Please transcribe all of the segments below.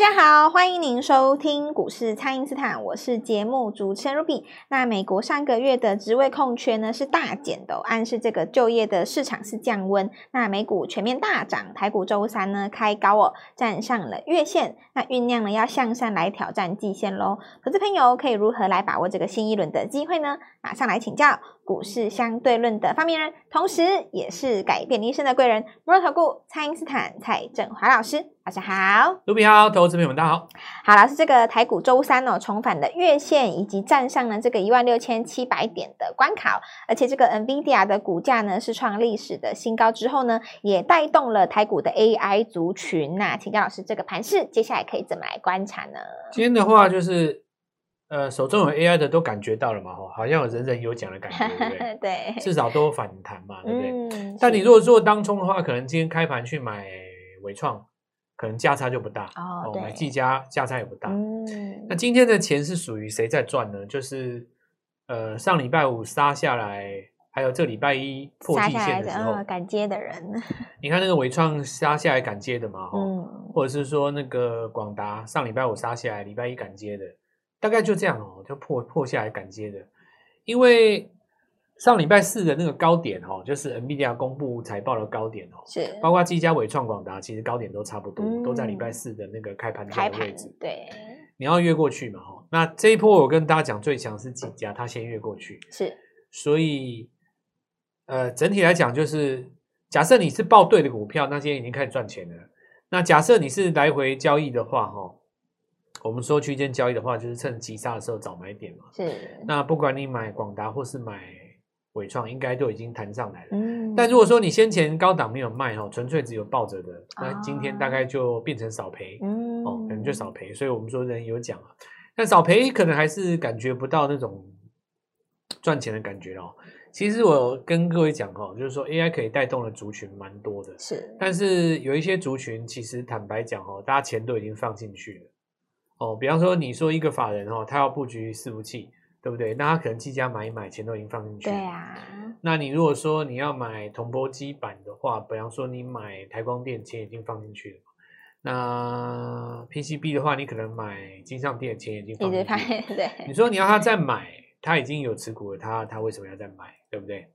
大家好，欢迎您收听股市蔡因斯坦，我是节目主持人 Ruby。那美国上个月的职位空缺呢是大减的，暗示这个就业的市场是降温。那美股全面大涨，台股周三呢开高哦，站上了月线，那酝酿呢要向上来挑战季线喽。投资朋友可以如何来把握这个新一轮的机会呢？马上来请教股市相对论的发明人，同时也是改变一生的贵人——摩尔投顾蔡英斯坦蔡振华老师。晚上好，卢比好，投资朋友们大家好。好，老师，这个台股周三哦，重返的月线以及站上了这个一万六千七百点的关卡，而且这个 NVIDIA 的股价呢是创历史的新高之后呢，也带动了台股的 AI 族群。那请教老师，这个盘势接下来可以怎么来观察呢？今天的话就是，呃，手中有 AI 的都感觉到了嘛，哈，好像有人人有奖的感觉，对不对？对，至少都反弹嘛，对不对？嗯，但你如果做当冲的话，可能今天开盘去买伟创。可能价差就不大哦，哦，买技嘉价差也不大。嗯，那今天的钱是属于谁在赚呢？就是呃，上礼拜五杀下来，还有这礼拜一破季线的时候，敢接的人。你看那个伟创杀下来敢接的嘛，嗯，或者是说那个广达上礼拜五杀下来，礼拜一敢接的，大概就这样哦，就破破下来赶接的，因为。上礼拜四的那个高点哦，就是 NVIDIA 公布财报的高点哦，是包括技嘉、纬创、广达，其实高点都差不多，嗯、都在礼拜四的那个开盘的位置。对，你要越过去嘛，哈。那这一波我跟大家讲，最强是技嘉，它先越过去，是。所以，呃，整体来讲，就是假设你是报对的股票，那今天已经开始赚钱了。那假设你是来回交易的话，哈，我们说区间交易的话，就是趁急杀的时候找买点嘛。是。那不管你买广达或是买。纬创应该都已经弹上来了，嗯，但如果说你先前高档没有卖哈，纯粹只有抱着的，那今天大概就变成少赔，嗯，哦，可能就少赔，所以我们说人有奖啊，但少赔可能还是感觉不到那种赚钱的感觉哦。其实我跟各位讲哦，就是说 AI 可以带动的族群蛮多的，是，但是有一些族群其实坦白讲哦，大家钱都已经放进去了，哦，比方说你说一个法人哦，他要布局伺服器。对不对？那他可能技嘉买一买，钱都已经放进去。对啊。那你如果说你要买铜箔基板的话，比方说你买台光电，钱已经放进去了。那 PCB 的话，你可能买金像电，钱已经放进去了。对。你说你要他再买，他已经有持股了，他他为什么要再买？对不对？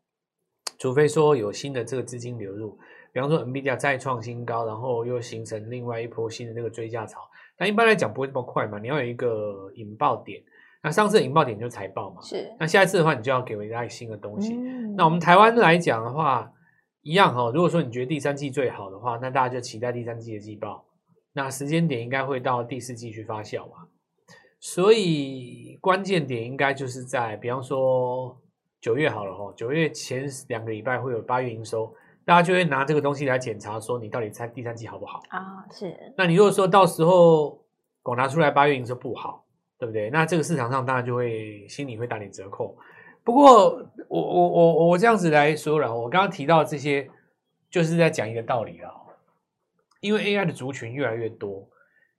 除非说有新的这个资金流入，比方说 NVIDIA 再创新高，然后又形成另外一波新的那个追价潮。但一般来讲不会这么快嘛，你要有一个引爆点。那上次的引爆点就是财报嘛，是。那下一次的话，你就要给我一个新的东西。嗯、那我们台湾来讲的话，一样哈、哦。如果说你觉得第三季最好的话，那大家就期待第三季的季报。那时间点应该会到第四季去发酵嘛。所以关键点应该就是在，比方说九月好了哈，九月前两个礼拜会有八月营收，大家就会拿这个东西来检查，说你到底猜第三季好不好啊？是。那你如果说到时候广达出来八月营收不好。对不对？那这个市场上当然就会心里会打点折扣。不过我我我我这样子来说了，我刚刚提到这些，就是在讲一个道理啊。因为 AI 的族群越来越多，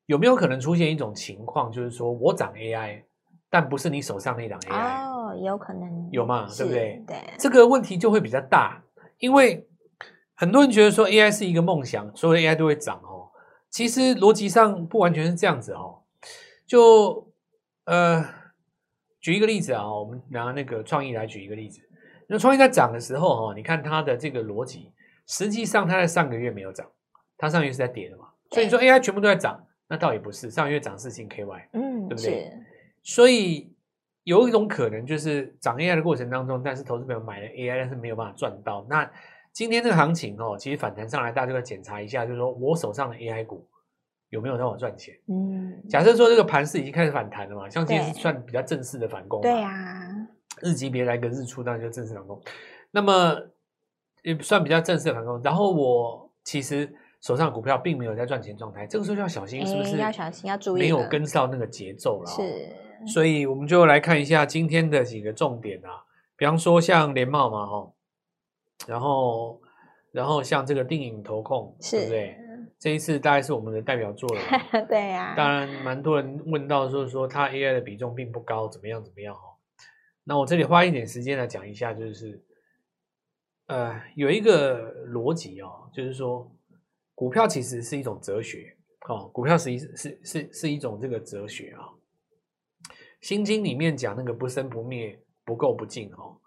有没有可能出现一种情况，就是说我涨 AI，但不是你手上那档 AI？哦，有可能有嘛？对不对？对，这个问题就会比较大，因为很多人觉得说 AI 是一个梦想，所有的 AI 都会涨哦。其实逻辑上不完全是这样子哦，就。呃，举一个例子啊，我们拿那个创意来举一个例子。那创意在涨的时候，哈，你看它的这个逻辑，实际上它在上个月没有涨，它上个月是在跌的嘛。所以你说 AI 全部都在涨，那倒也不是，上个月涨是新 KY，嗯，对不对？所以有一种可能就是涨 AI 的过程当中，但是投资朋友买了 AI，但是没有办法赚到。那今天这个行情哦，其实反弹上来，大家就要检查一下，就是说我手上的 AI 股。有没有让我赚钱？嗯，假设说这个盘势已经开始反弹了嘛，像今天是算比较正式的反攻，对呀，日级别来个日出，当然就正式反攻。那么也算比较正式的反攻。然后我其实手上的股票并没有在赚钱状态，这个时候就要小心，是不是？要小心，要注意，没有跟上那个节奏了。是，所以我们就来看一下今天的几个重点啊，比方说像联茂嘛，哈，然后然后像这个定影投控，对不对？这一次大概是我们的代表作了，对呀、啊。当然，蛮多人问到，就是说它 AI 的比重并不高，怎么样怎么样哦？那我这里花一点时间来讲一下，就是呃，有一个逻辑哦，就是说股票其实是一种哲学哦，股票是一是是是一种这个哲学啊，哦。心经里面讲那个不生不灭、不垢不净哦，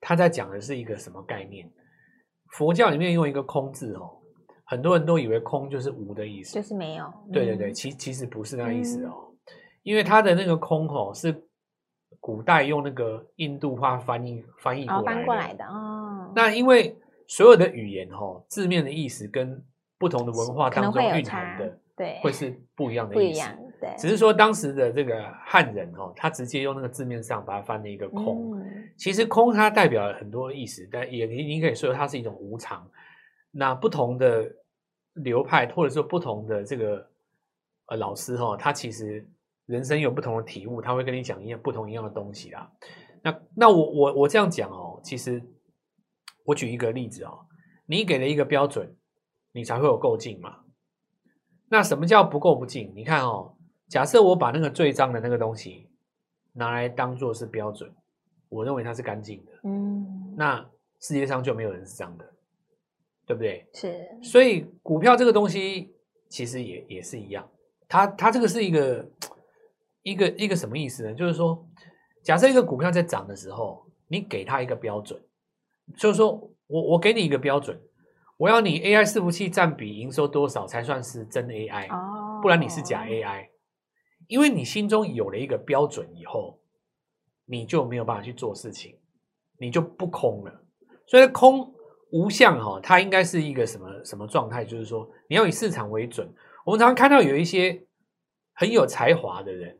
他在讲的是一个什么概念？佛教里面用一个空字哦，很多人都以为空就是无的意思，就是没有。对对对，其其实不是那意思哦，嗯、因为它的那个空哦是古代用那个印度话翻译翻译过来的，哦、翻过来的哦。那因为所有的语言哦，字面的意思跟不同的文化当中蕴含的，对，会是不一样的意思。对，只是说当时的这个汉人哦，他直接用那个字面上把它翻了一个空。嗯、其实空它代表了很多意思，但也你你可以说它是一种无常。那不同的流派或者说不同的这个呃老师哈、哦，他其实人生有不同的体悟，他会跟你讲一样不同一样的东西啦。那那我我我这样讲哦，其实我举一个例子哦，你给了一个标准，你才会有够劲嘛。那什么叫不够不劲？你看哦。假设我把那个最脏的那个东西拿来当做是标准，我认为它是干净的，嗯，那世界上就没有人是这样的，对不对？是。所以股票这个东西其实也也是一样，它它这个是一个一个一个什么意思呢？就是说，假设一个股票在涨的时候，你给它一个标准，就是说我我给你一个标准，我要你 AI 伺服器占比营收多少才算是真 AI，哦，不然你是假 AI。因为你心中有了一个标准以后，你就没有办法去做事情，你就不空了。所以空无相哈，它应该是一个什么什么状态？就是说你要以市场为准。我们常常看到有一些很有才华的人，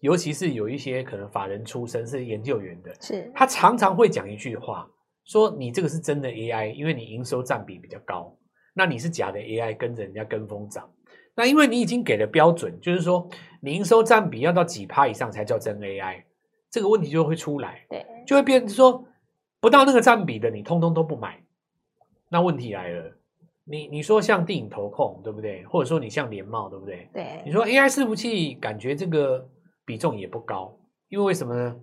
尤其是有一些可能法人出身是研究员的，是他常常会讲一句话，说你这个是真的 AI，因为你营收占比比较高，那你是假的 AI，跟着人家跟风涨。那因为你已经给了标准，就是说你营收占比要到几趴以上才叫真 AI，这个问题就会出来，对，就会变成说不到那个占比的你通通都不买。那问题来了，你你说像电影投控对不对？或者说你像联茂对不对？对，你说 AI 伺服器感觉这个比重也不高，因为为什么呢？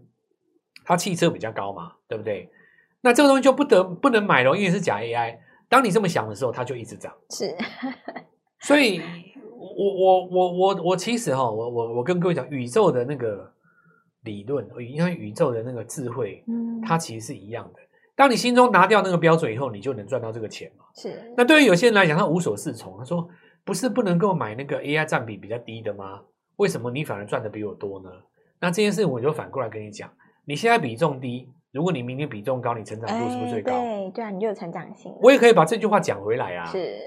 它汽车比较高嘛，对不对？那这个东西就不得不能买了，因为是假 AI。当你这么想的时候，它就一直涨，是，所以。我我我我我其实哈，我我我跟各位讲，宇宙的那个理论，因为宇宙的那个智慧，嗯，它其实是一样的。当你心中拿掉那个标准以后，你就能赚到这个钱嘛。是。那对于有些人来讲，他无所适从。他说：“不是不能够买那个 AI 占比比较低的吗？为什么你反而赚的比我多呢？”那这件事我就反过来跟你讲：你现在比重低，如果你明年比重高，你成长度是不是最高？对对啊，你就有成长性。我也可以把这句话讲回来啊，是，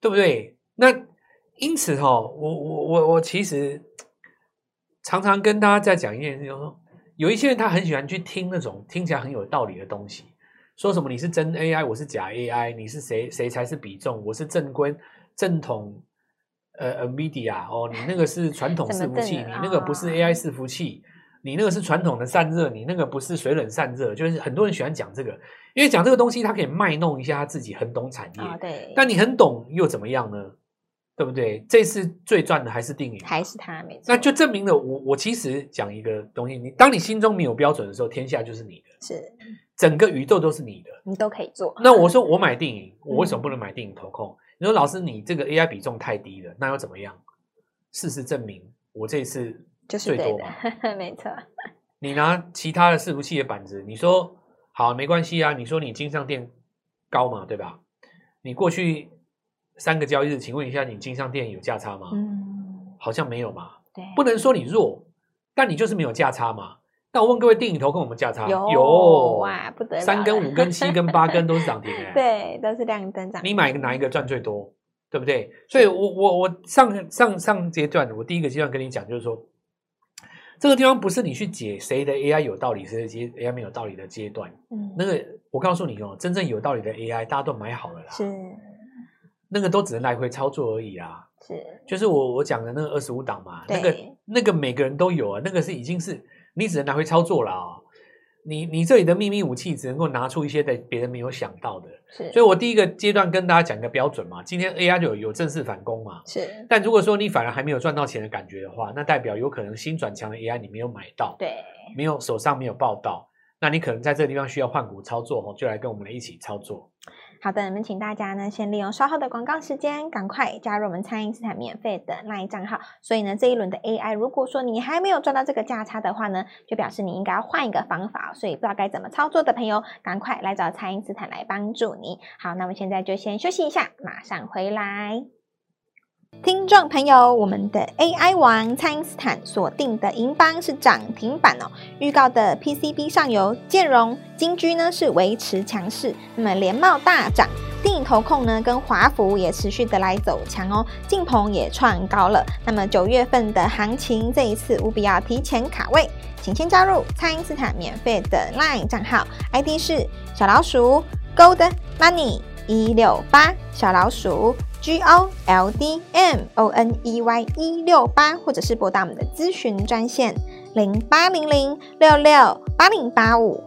对不对？那。因此哈，我我我我其实常常跟大家在讲一件事，就是说有一些人他很喜欢去听那种听起来很有道理的东西，说什么你是真 AI，我是假 AI，你是谁谁才是比重，我是正规正统呃 NVIDIA 哦，你那个是传统 伺服器，你那个不是 AI 伺服器，你那个是传统的散热，你那个不是水冷散热，就是很多人喜欢讲这个，因为讲这个东西他可以卖弄一下他自己很懂产业，对，但你很懂又怎么样呢？对不对？这次最赚的还是定颖，还是他没错。那就证明了我我其实讲一个东西，你当你心中没有标准的时候，天下就是你的，是整个宇宙都是你的，你都可以做。那我说我买定影，我为什么不能买定影投控？嗯、你说老师你这个 AI 比重太低了，那又怎么样？事实证明我这次就是最多嘛，就 是没错。你拿其他的伺服器的板子，你说好没关系啊？你说你金上电高嘛，对吧？你过去。三个交易日，请问一下，你金商店有价差吗？嗯，好像没有嘛。对，不能说你弱，但你就是没有价差嘛。那我问各位，电影投控我们价差有，有哇，不得了，三根、五根、七根、八根都是涨停哎，对，都是亮灯涨。你买哪一个赚最多？对不对？所以我我我上上上阶段，我第一个阶段跟你讲，就是说，这个地方不是你去解谁的 AI 有道理，谁的 AI 没有道理的阶段。嗯，那个我告诉你哦，真正有道理的 AI，大家都买好了啦。是。那个都只能来回操作而已啊，是，就是我我讲的那个二十五档嘛，那个那个每个人都有啊，那个是已经是你只能来回操作了啊、哦，你你这里的秘密武器只能够拿出一些在别人没有想到的，是，所以我第一个阶段跟大家讲一个标准嘛，今天 AI 就有有正式反攻嘛，是，但如果说你反而还没有赚到钱的感觉的话，那代表有可能新转强的 AI 你没有买到，对，没有手上没有报到，那你可能在这个地方需要换股操作哦，就来跟我们来一起操作。好的，那么请大家呢，先利用稍后的广告时间，赶快加入我们餐饮斯坦免费的 LINE 账号。所以呢，这一轮的 AI，如果说你还没有赚到这个价差的话呢，就表示你应该要换一个方法。所以不知道该怎么操作的朋友，赶快来找餐饮斯坦来帮助你。好，那我们现在就先休息一下，马上回来。听众朋友，我们的 AI 王蔡因斯坦锁定的银邦是涨停板哦。预告的 PCB 上游建融、金居呢是维持强势，那么联茂大涨，电影投控呢跟华孚也持续的来走强哦，晋鹏也创高了。那么九月份的行情，这一次务必要提前卡位，请先加入蔡因斯坦免费的 LINE 账号，ID 是小老鼠 Gold Money 一六八小老鼠。G O L D M O N E Y 一六八，或者是拨打我们的咨询专线零八零零六六八零八五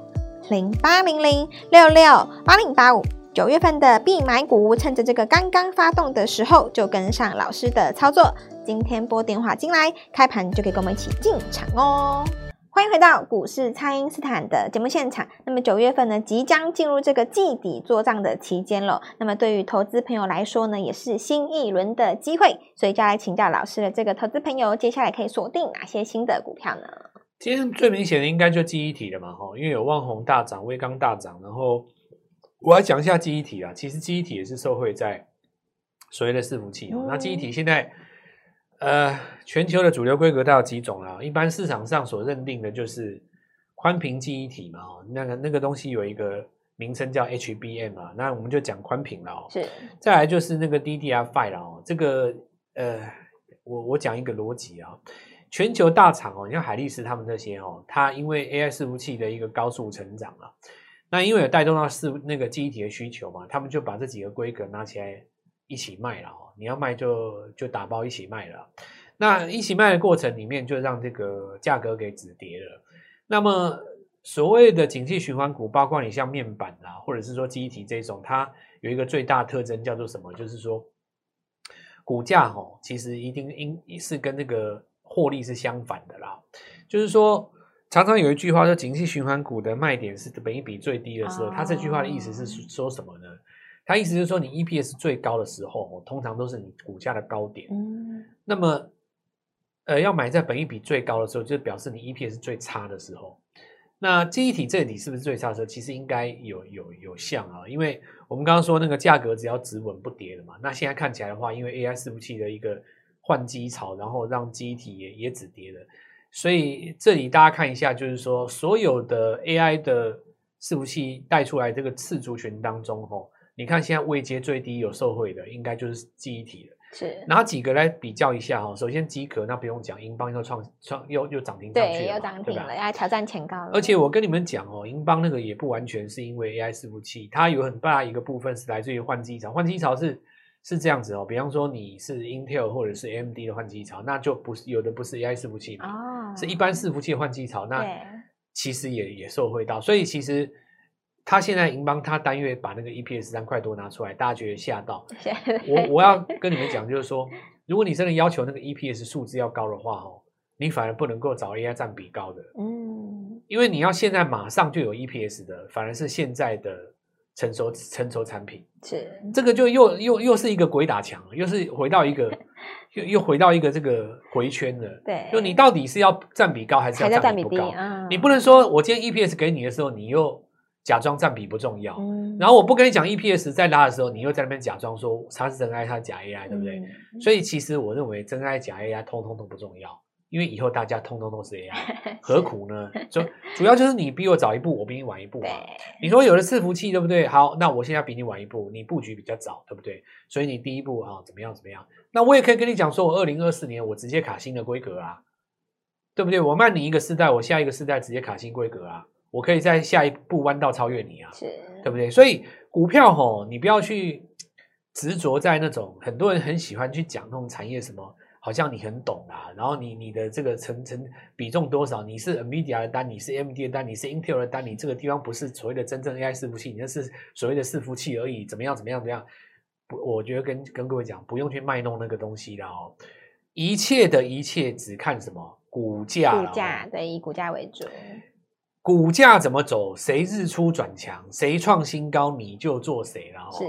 零八零零六六八零八五。九月份的必买股，趁着这个刚刚发动的时候，就跟上老师的操作。今天拨电话进来，开盘就可以跟我们一起进场哦。欢迎回到股市，蔡因斯坦的节目现场。那么九月份呢，即将进入这个季底做账的期间了。那么对于投资朋友来说呢，也是新一轮的机会。所以就要来请教老师的这个投资朋友，接下来可以锁定哪些新的股票呢？今天最明显的应该就记忆体了嘛，哈，因为有旺宏大涨，威刚大涨。然后我来讲一下记忆体啊，其实记忆体也是受惠在所谓的伺服器哦。嗯、那记忆体现在。呃，全球的主流规格大概有几种啊？一般市场上所认定的就是宽屏记忆体嘛，哦，那个那个东西有一个名称叫 HBM 啊，那我们就讲宽屏了哦。是。再来就是那个 DDR5 了哦，这个呃，我我讲一个逻辑啊，全球大厂哦，你像海力士他们这些哦，它因为 AI 伺服器的一个高速成长啊，那因为有带动到伺那个记忆体的需求嘛，他们就把这几个规格拿起来。一起卖了哦，你要卖就就打包一起卖了。那一起卖的过程里面，就让这个价格给止跌了。那么所谓的景气循环股，包括你像面板啊，或者是说记忆体这种，它有一个最大特征叫做什么？就是说股价哦，其实一定应是跟那个获利是相反的啦。就是说，常常有一句话说，景气循环股的卖点是本一比最低的时候。它这句话的意思是说什么呢？他意思就是说，你 EPS 最高的时候，通常都是你股价的高点。嗯，那么，呃，要买在本益比最高的时候，就表示你 EPS 最差的时候。那记忆体这里是不是最差的时候？其实应该有有有像啊，因为我们刚刚说那个价格只要止稳不跌了嘛。那现在看起来的话，因为 AI 伺服器的一个换机潮，然后让记忆体也也止跌了。所以这里大家看一下，就是说所有的 AI 的伺服器带出来这个次族群当中，吼。你看，现在位阶最低有受惠的，应该就是记忆体了。是拿几个来比较一下哈？首先，机壳那不用讲，英邦又创创又又涨停上去了，对，又涨停了，要挑战前高了。而且我跟你们讲哦，英邦那个也不完全是因为 AI 伺服器，它有很大一个部分是来自于换机潮。换机潮是是这样子哦，比方说你是 Intel 或者是 AMD 的换机潮，那就不是有的不是 AI 伺服器嘛，哦，是一般伺服器换机潮，那其实也也受惠到，所以其实。他现在银邦，他单月把那个 EPS 三块多拿出来，大家觉得吓到。我我要跟你们讲，就是说，如果你真的要求那个 EPS 数字要高的话，哦，你反而不能够找 AI 占比高的。嗯，因为你要现在马上就有 EPS 的，反而是现在的成熟成熟产品。是，这个就又又又是一个鬼打墙，又是回到一个 又又回到一个这个回圈了。对，就你到底是要占比高还是要占比不高？嗯，你不能说我今天 EPS 给你的时候，你又。假装占比不重要，嗯、然后我不跟你讲 EPS 在拉的时候，你又在那边假装说它是真 AI，它是假 AI，对不对？嗯、所以其实我认为真 AI 假 AI 通通都不重要，因为以后大家通通都是 AI，何苦呢？就主要就是你比我早一步，我比你晚一步嘛。你说有了伺服器，对不对？好，那我现在比你晚一步，你布局比较早，对不对？所以你第一步啊，怎么样怎么样？那我也可以跟你讲说，我二零二四年我直接卡新的规格啊，对不对？我慢你一个世代，我下一个世代直接卡新规格啊。我可以在下一步弯道超越你啊，是对不对？所以股票吼，你不要去执着在那种很多人很喜欢去讲那种产业什么，好像你很懂啊，然后你你的这个成成比重多少？你是 NVIDIA 的单，你是 AMD 的单，你是 Intel 的单，你这个地方不是所谓的真正 AI 伺服器，你那是所谓的伺服器而已，怎么样怎么样怎么样？不，我觉得跟跟各位讲，不用去卖弄那个东西了哦，一切的一切只看什么股价，股价对，以股价为主。股价怎么走，谁日出转强，谁创新高，你就做谁了。是，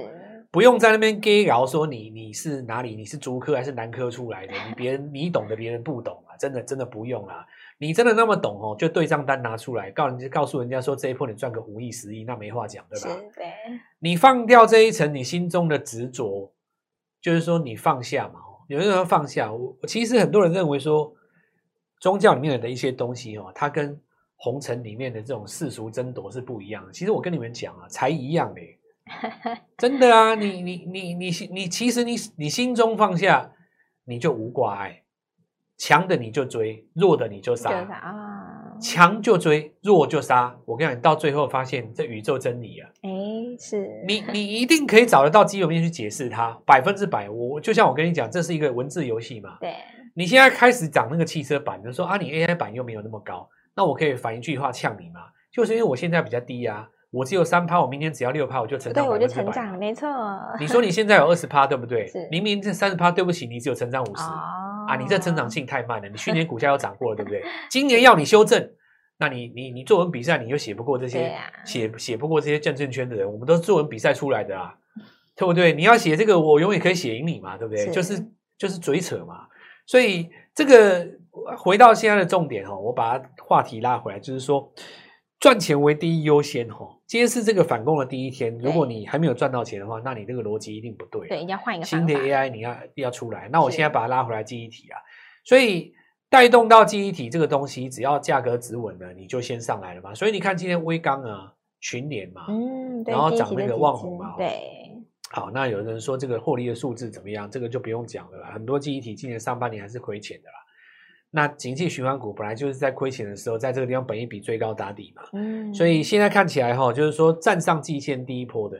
不用在那边给聊说你你是哪里，你是竹科还是南科出来的？你别人你懂的，别人不懂啊，真的真的不用啊。你真的那么懂哦，就对账单拿出来，告人家告诉人家说这一波你赚个五亿十亿，那没话讲，对吧？对。你放掉这一层你心中的执着，就是说你放下嘛。有人说放下，我其实很多人认为说宗教里面的一些东西哦，它跟红尘里面的这种世俗争夺是不一样的。其实我跟你们讲啊，才一样嘞，真的啊，你你你你你其实你你心中放下，你就无挂碍。强的你就追，弱的你就杀啊！强就追，弱就杀。我跟你讲，你到最后发现这宇宙真理啊！哎，是你，你一定可以找得到基本面去解释它，百分之百。我就像我跟你讲，这是一个文字游戏嘛。对，你现在开始涨那个汽车版，就说啊，你 AI 版又没有那么高，那我可以反一句话呛你嘛？就是因为我现在比较低啊。我只有三趴，我明天只要六趴，我就成长。对，我就成长，没错。你说你现在有二十趴，对不对？是。明明这三十趴，对不起，你只有成长五十。哦。啊，你这成长性太慢了。你去年股价又涨过了，对不对？今年要你修正，那你你你作文比赛你又写不过这些，写写不过这些证券圈的人。我们都是作文比赛出来的啊，对不对？你要写这个，我永远可以写赢你嘛，对不对？就是就是嘴扯嘛。所以这个回到现在的重点哈，我把它话题拉回来，就是说。赚钱为第一优先哈，今天是这个反攻的第一天。如果你还没有赚到钱的话，那你这个逻辑一定不对。对，一定要换一个新的 AI，你要要出来。那我现在把它拉回来记忆体啊，所以带动到记忆体这个东西，只要价格止稳了，你就先上来了嘛。所以你看今天微刚啊、群联嘛，嗯，然后涨那个旺宏嘛，对。好，那有人说这个获利的数字怎么样？这个就不用讲了啦。很多记忆体今年上半年还是亏钱的啦。那景气循环股本来就是在亏钱的时候，在这个地方本一比最高打底嘛，嗯，所以现在看起来哈，就是说站上季线第一波的，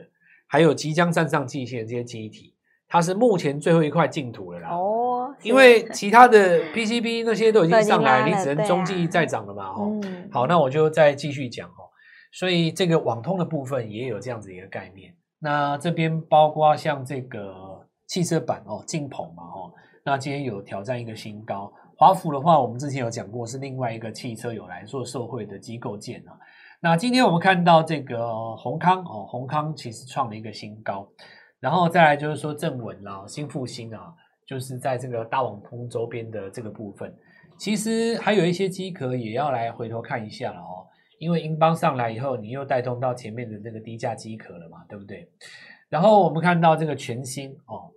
还有即将站上季线的这些记忆体，它是目前最后一块净土了啦。哦，因为其他的 PCB 那些都已经上来，你只能中继再涨了嘛，哈。好，那我就再继续讲哦。所以这个网通的部分也有这样子一个概念。那这边包括像这个汽车板哦，劲鹏嘛，哦，那今天有挑战一个新高。华府的话，我们之前有讲过，是另外一个汽车有来做受惠的机构件啊。那今天我们看到这个宏康哦，宏康其实创了一个新高，然后再来就是说正文啦、新复兴啊，就是在这个大网通周边的这个部分，其实还有一些机壳也要来回头看一下了哦，因为英邦上来以后，你又带动到前面的这个低价机壳了嘛，对不对？然后我们看到这个全新哦。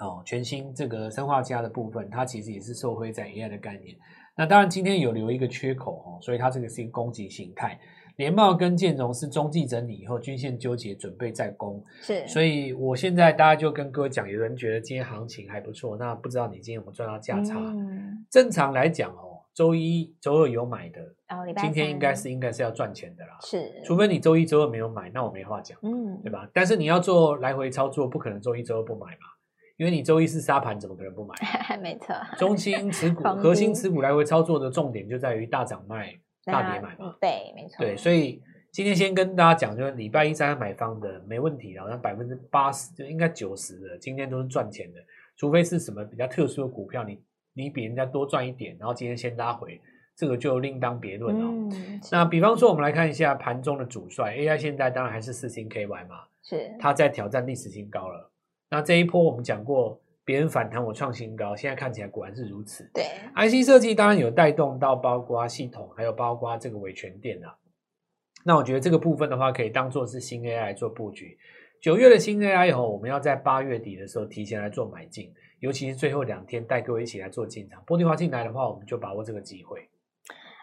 哦，全新这个生化家的部分，它其实也是受惠在 AI 的概念。那当然今天有留一个缺口哦，所以它这个是一个攻击形态。联茂跟建融是中继整理以后均线纠结，准备再攻。是，所以我现在大家就跟各位讲，有人觉得今天行情还不错，那不知道你今天有没有赚到价差？嗯、正常来讲哦，周一、周二有买的，哦、今天应该是应该是要赚钱的啦。是，除非你周一、周二没有买，那我没话讲，嗯，对吧？但是你要做来回操作，不可能周一、周二不买嘛。因为你周一是杀盘，怎么可能不买？没错，中心持股、核心持股来回操作的重点就在于大涨卖、大跌买嘛。对，没错。对，所以今天先跟大家讲，就是礼拜一在买方的没问题，好像百分之八十就应该九十的，今天都是赚钱的。除非是什么比较特殊的股票，你你比人家多赚一点，然后今天先拉回，这个就另当别论了。嗯，那比方说，我们来看一下盘中的主帅 AI，现在当然还是四星 KY 嘛，是它在挑战历史新高了。那这一波我们讲过，别人反弹我创新高，现在看起来果然是如此。对，IC 设计当然有带动到，包括系统，还有包括这个维权店啊。那我觉得这个部分的话，可以当做是新 AI 来做布局。九月的新 AI 以后，我们要在八月底的时候提前来做买进，尤其是最后两天带各位一起来做进场。玻璃化进来的话，我们就把握这个机会。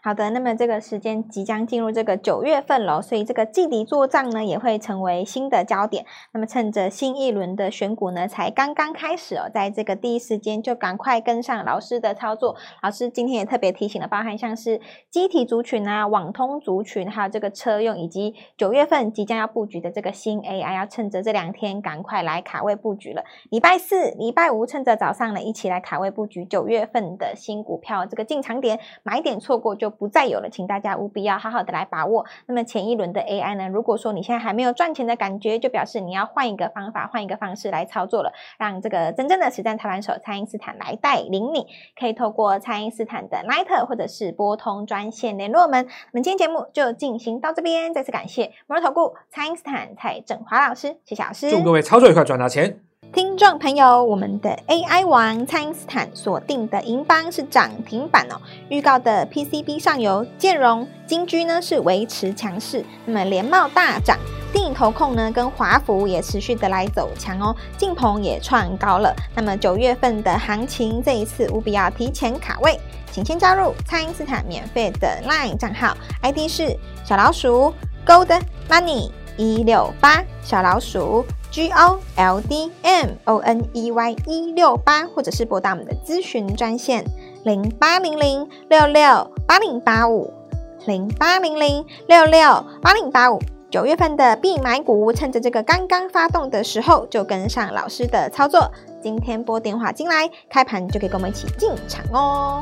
好的，那么这个时间即将进入这个九月份了，所以这个季底作帐呢也会成为新的焦点。那么趁着新一轮的选股呢才刚刚开始哦，在这个第一时间就赶快跟上老师的操作。老师今天也特别提醒了，包含像是机体族群啊、网通族群，还有这个车用，以及九月份即将要布局的这个新 AI，要趁着这两天赶快来卡位布局了。礼拜四、礼拜五趁着早上呢一起来卡位布局九月份的新股票，这个进场点买点错过就。不再有了，请大家务必要好好的来把握。那么前一轮的 AI 呢，如果说你现在还没有赚钱的感觉，就表示你要换一个方法，换一个方式来操作了，让这个真正的实战操盘手蔡因斯坦来带领你，可以透过蔡因斯坦的 Line 或者是拨通专线联络我们。那么今天节目就进行到这边，再次感谢摩尔投顾蔡因斯坦蔡振华老师，谢谢老师，祝各位操作愉快，赚到钱。听众朋友，我们的 AI 王蔡因斯坦锁定的银邦是涨停板哦。预告的 PCB 上游建融、金居呢是维持强势，那么联茂大涨，电影投控呢跟华孚也持续的来走强哦，晋鹏也创高了。那么九月份的行情，这一次务必要提前卡位，请先加入蔡因斯坦免费的 LINE 账号，ID 是小老鼠 Gold Money 一六八小老鼠。G O L D M O N E Y 一六八，或者是拨打我们的咨询专线零八零零六六八零八五零八零零六六八零八五。九月份的必买股，趁着这个刚刚发动的时候，就跟上老师的操作。今天拨电话进来，开盘就可以跟我们一起进场哦。